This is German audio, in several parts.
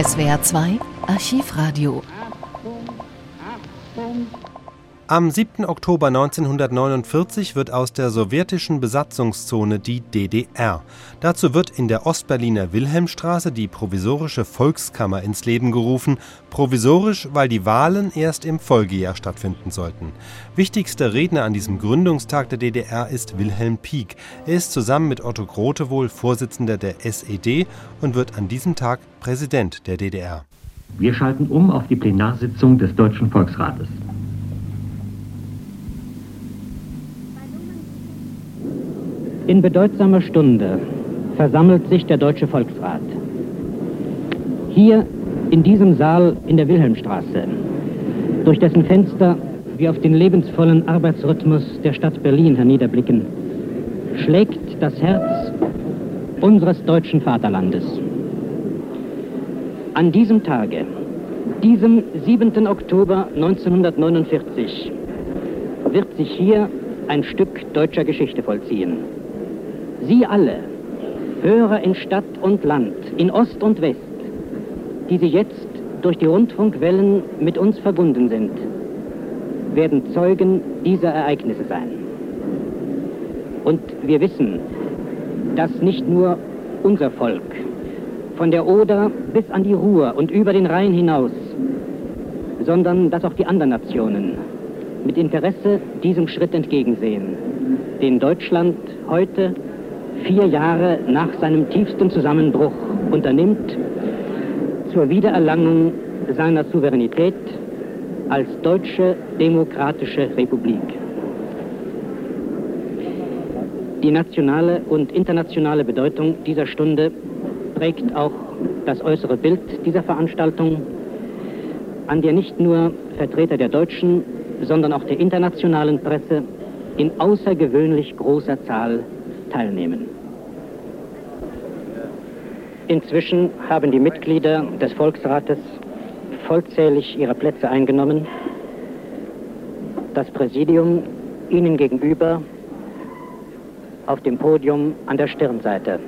SWR 2 Archivradio. Am 7. Oktober 1949 wird aus der sowjetischen Besatzungszone die DDR. Dazu wird in der Ostberliner Wilhelmstraße die provisorische Volkskammer ins Leben gerufen. Provisorisch, weil die Wahlen erst im Folgejahr stattfinden sollten. Wichtigster Redner an diesem Gründungstag der DDR ist Wilhelm Pieck. Er ist zusammen mit Otto Grotewohl Vorsitzender der SED und wird an diesem Tag Präsident der DDR. Wir schalten um auf die Plenarsitzung des Deutschen Volksrates. In bedeutsamer Stunde versammelt sich der Deutsche Volksrat. Hier in diesem Saal in der Wilhelmstraße, durch dessen Fenster wir auf den lebensvollen Arbeitsrhythmus der Stadt Berlin herniederblicken, schlägt das Herz unseres deutschen Vaterlandes. An diesem Tage, diesem 7. Oktober 1949, wird sich hier ein Stück deutscher Geschichte vollziehen. Sie alle, Hörer in Stadt und Land, in Ost und West, die Sie jetzt durch die Rundfunkwellen mit uns verbunden sind, werden Zeugen dieser Ereignisse sein. Und wir wissen, dass nicht nur unser Volk von der Oder bis an die Ruhr und über den Rhein hinaus, sondern dass auch die anderen Nationen mit Interesse diesem Schritt entgegensehen, den Deutschland heute vier Jahre nach seinem tiefsten Zusammenbruch unternimmt zur Wiedererlangung seiner Souveränität als deutsche demokratische Republik. Die nationale und internationale Bedeutung dieser Stunde prägt auch das äußere Bild dieser Veranstaltung, an der nicht nur Vertreter der deutschen, sondern auch der internationalen Presse in außergewöhnlich großer Zahl teilnehmen. Inzwischen haben die Mitglieder des Volksrates vollzählig ihre Plätze eingenommen. Das Präsidium ihnen gegenüber auf dem Podium an der Stirnseite.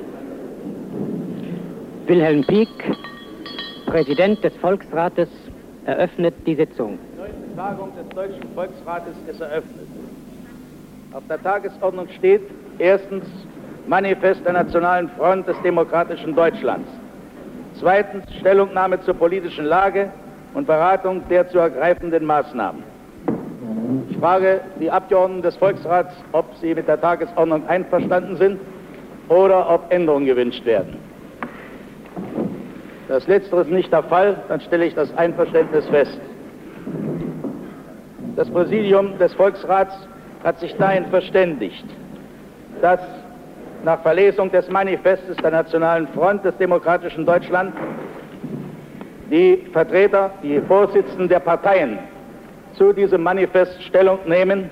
Wilhelm Pieck, Präsident des Volksrates, eröffnet die Sitzung. Die Tagung des Deutschen Volksrates ist eröffnet. Auf der Tagesordnung steht erstens Manifest der Nationalen Front des demokratischen Deutschlands. Zweitens Stellungnahme zur politischen Lage und Beratung der zu ergreifenden Maßnahmen. Ich frage die Abgeordneten des Volksrats, ob sie mit der Tagesordnung einverstanden sind oder ob Änderungen gewünscht werden. Das Letztere ist nicht der Fall, dann stelle ich das Einverständnis fest. Das Präsidium des Volksrats hat sich dahin verständigt, dass nach Verlesung des Manifestes der Nationalen Front des demokratischen Deutschland die Vertreter, die Vorsitzenden der Parteien zu diesem Manifest Stellung nehmen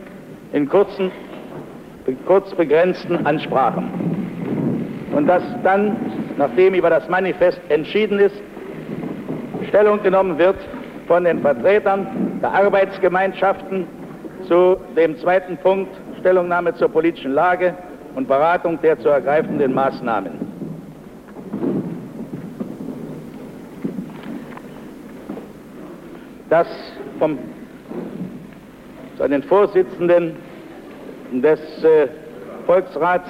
in kurzen, kurz begrenzten Ansprachen. Und dass dann, nachdem über das Manifest entschieden ist, Stellung genommen wird von den Vertretern der Arbeitsgemeinschaften zu dem zweiten Punkt Stellungnahme zur politischen Lage und Beratung der zu ergreifenden Maßnahmen. Das vom seinen Vorsitzenden des äh, Volksrats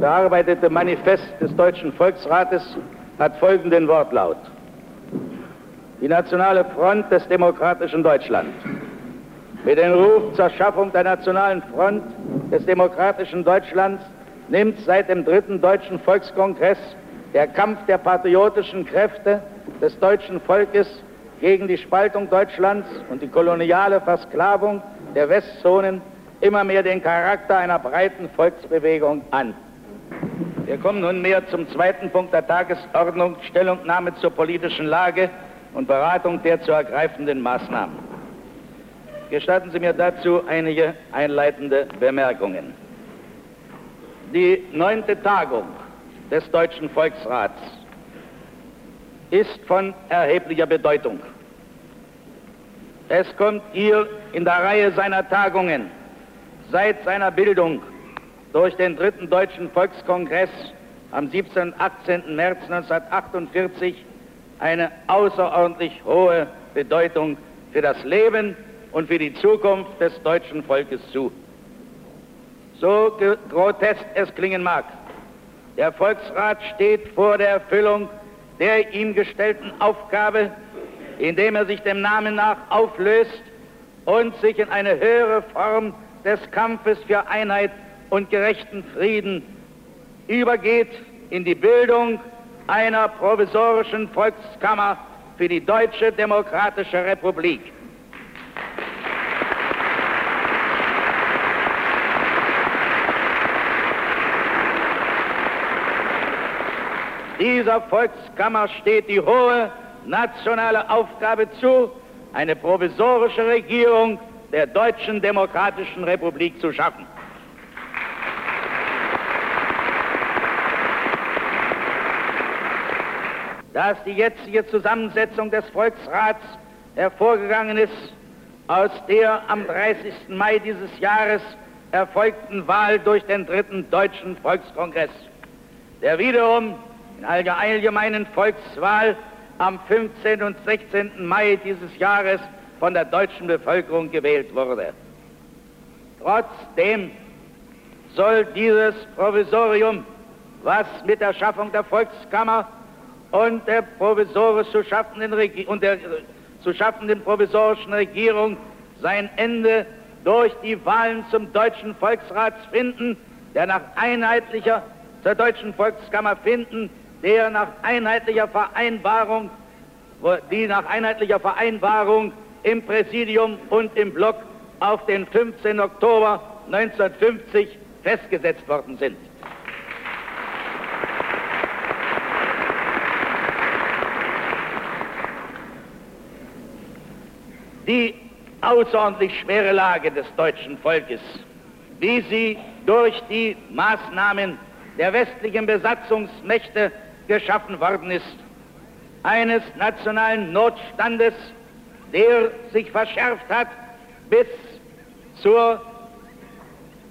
bearbeitete Manifest des Deutschen Volksrates hat folgenden Wortlaut. Die Nationale Front des demokratischen Deutschland mit dem Ruf zur Schaffung der Nationalen Front des demokratischen Deutschlands nimmt seit dem dritten Deutschen Volkskongress der Kampf der patriotischen Kräfte des deutschen Volkes gegen die Spaltung Deutschlands und die koloniale Versklavung der Westzonen immer mehr den Charakter einer breiten Volksbewegung an. Wir kommen nunmehr zum zweiten Punkt der Tagesordnung, Stellungnahme zur politischen Lage und Beratung der zu ergreifenden Maßnahmen. Gestatten Sie mir dazu einige einleitende Bemerkungen. Die neunte Tagung des Deutschen Volksrats ist von erheblicher Bedeutung. Es kommt hier in der Reihe seiner Tagungen seit seiner Bildung durch den dritten Deutschen Volkskongress am 17. und 18. März 1948 eine außerordentlich hohe Bedeutung für das Leben und für die Zukunft des deutschen Volkes zu. So grotesk es klingen mag, der Volksrat steht vor der Erfüllung der ihm gestellten Aufgabe, indem er sich dem Namen nach auflöst und sich in eine höhere Form des Kampfes für Einheit und gerechten Frieden übergeht in die Bildung einer provisorischen Volkskammer für die Deutsche Demokratische Republik. Dieser Volkskammer steht die hohe nationale Aufgabe zu, eine provisorische Regierung der Deutschen Demokratischen Republik zu schaffen. Dass die jetzige Zusammensetzung des Volksrats hervorgegangen ist aus der am 30. Mai dieses Jahres erfolgten Wahl durch den dritten Deutschen Volkskongress, der wiederum in einer allgemeinen Volkswahl am 15. und 16. Mai dieses Jahres von der deutschen Bevölkerung gewählt wurde. Trotzdem soll dieses Provisorium, was mit der Schaffung der Volkskammer und der provisorisch zu schaffenden, und der zu schaffenden provisorischen Regierung sein Ende durch die Wahlen zum Deutschen Volksrat finden, der nach einheitlicher zur Deutschen Volkskammer finden, der nach einheitlicher Vereinbarung, die nach einheitlicher Vereinbarung im Präsidium und im Block auf den 15. Oktober 1950 festgesetzt worden sind. Die außerordentlich schwere Lage des deutschen Volkes, wie sie durch die Maßnahmen der westlichen Besatzungsmächte geschaffen worden ist. Eines nationalen Notstandes, der sich verschärft hat bis zur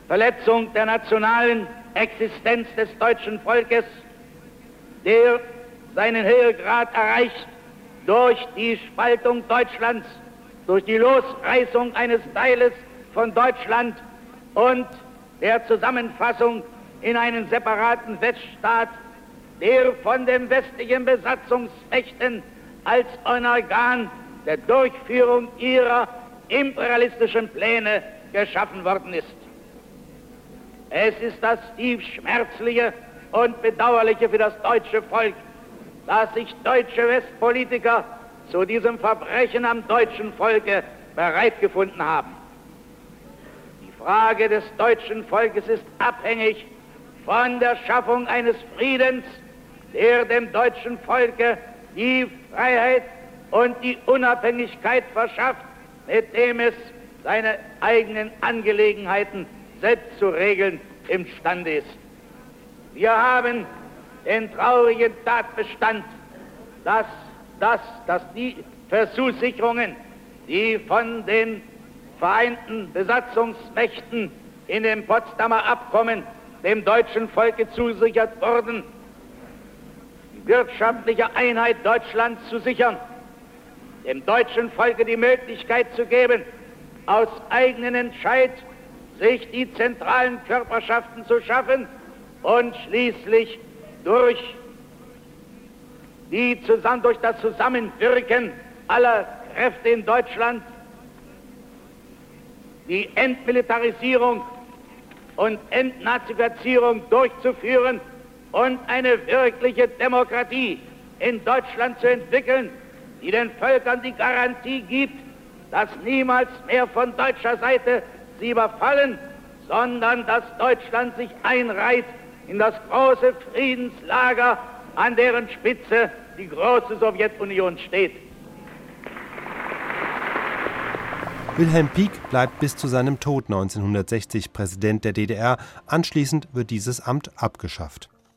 Verletzung der nationalen Existenz des deutschen Volkes, der seinen Höhegrad erreicht durch die Spaltung Deutschlands, durch die Losreißung eines Teiles von Deutschland und der Zusammenfassung in einen separaten Weststaat der von den westlichen Besatzungsmächten als ein Organ der Durchführung ihrer imperialistischen Pläne geschaffen worden ist. Es ist das tief schmerzliche und bedauerliche für das deutsche Volk, dass sich deutsche Westpolitiker zu diesem Verbrechen am deutschen Volke bereit gefunden haben. Die Frage des deutschen Volkes ist abhängig von der Schaffung eines Friedens der dem deutschen Volke die Freiheit und die Unabhängigkeit verschafft, mit dem es seine eigenen Angelegenheiten selbst zu regeln imstande ist. Wir haben den traurigen Tatbestand, dass, dass, dass die Versuchssicherungen, die von den Vereinten Besatzungsmächten in dem Potsdamer Abkommen dem deutschen Volke zusichert wurden, wirtschaftliche Einheit Deutschlands zu sichern, dem deutschen Volke die Möglichkeit zu geben, aus eigenen Entscheid sich die zentralen Körperschaften zu schaffen und schließlich durch, die, durch das Zusammenwirken aller Kräfte in Deutschland die Entmilitarisierung und Entnazifizierung durchzuführen und eine wirkliche Demokratie in Deutschland zu entwickeln, die den Völkern die Garantie gibt, dass niemals mehr von deutscher Seite sie überfallen, sondern dass Deutschland sich einreiht in das große Friedenslager, an deren Spitze die große Sowjetunion steht. Wilhelm Pieck bleibt bis zu seinem Tod 1960 Präsident der DDR. Anschließend wird dieses Amt abgeschafft.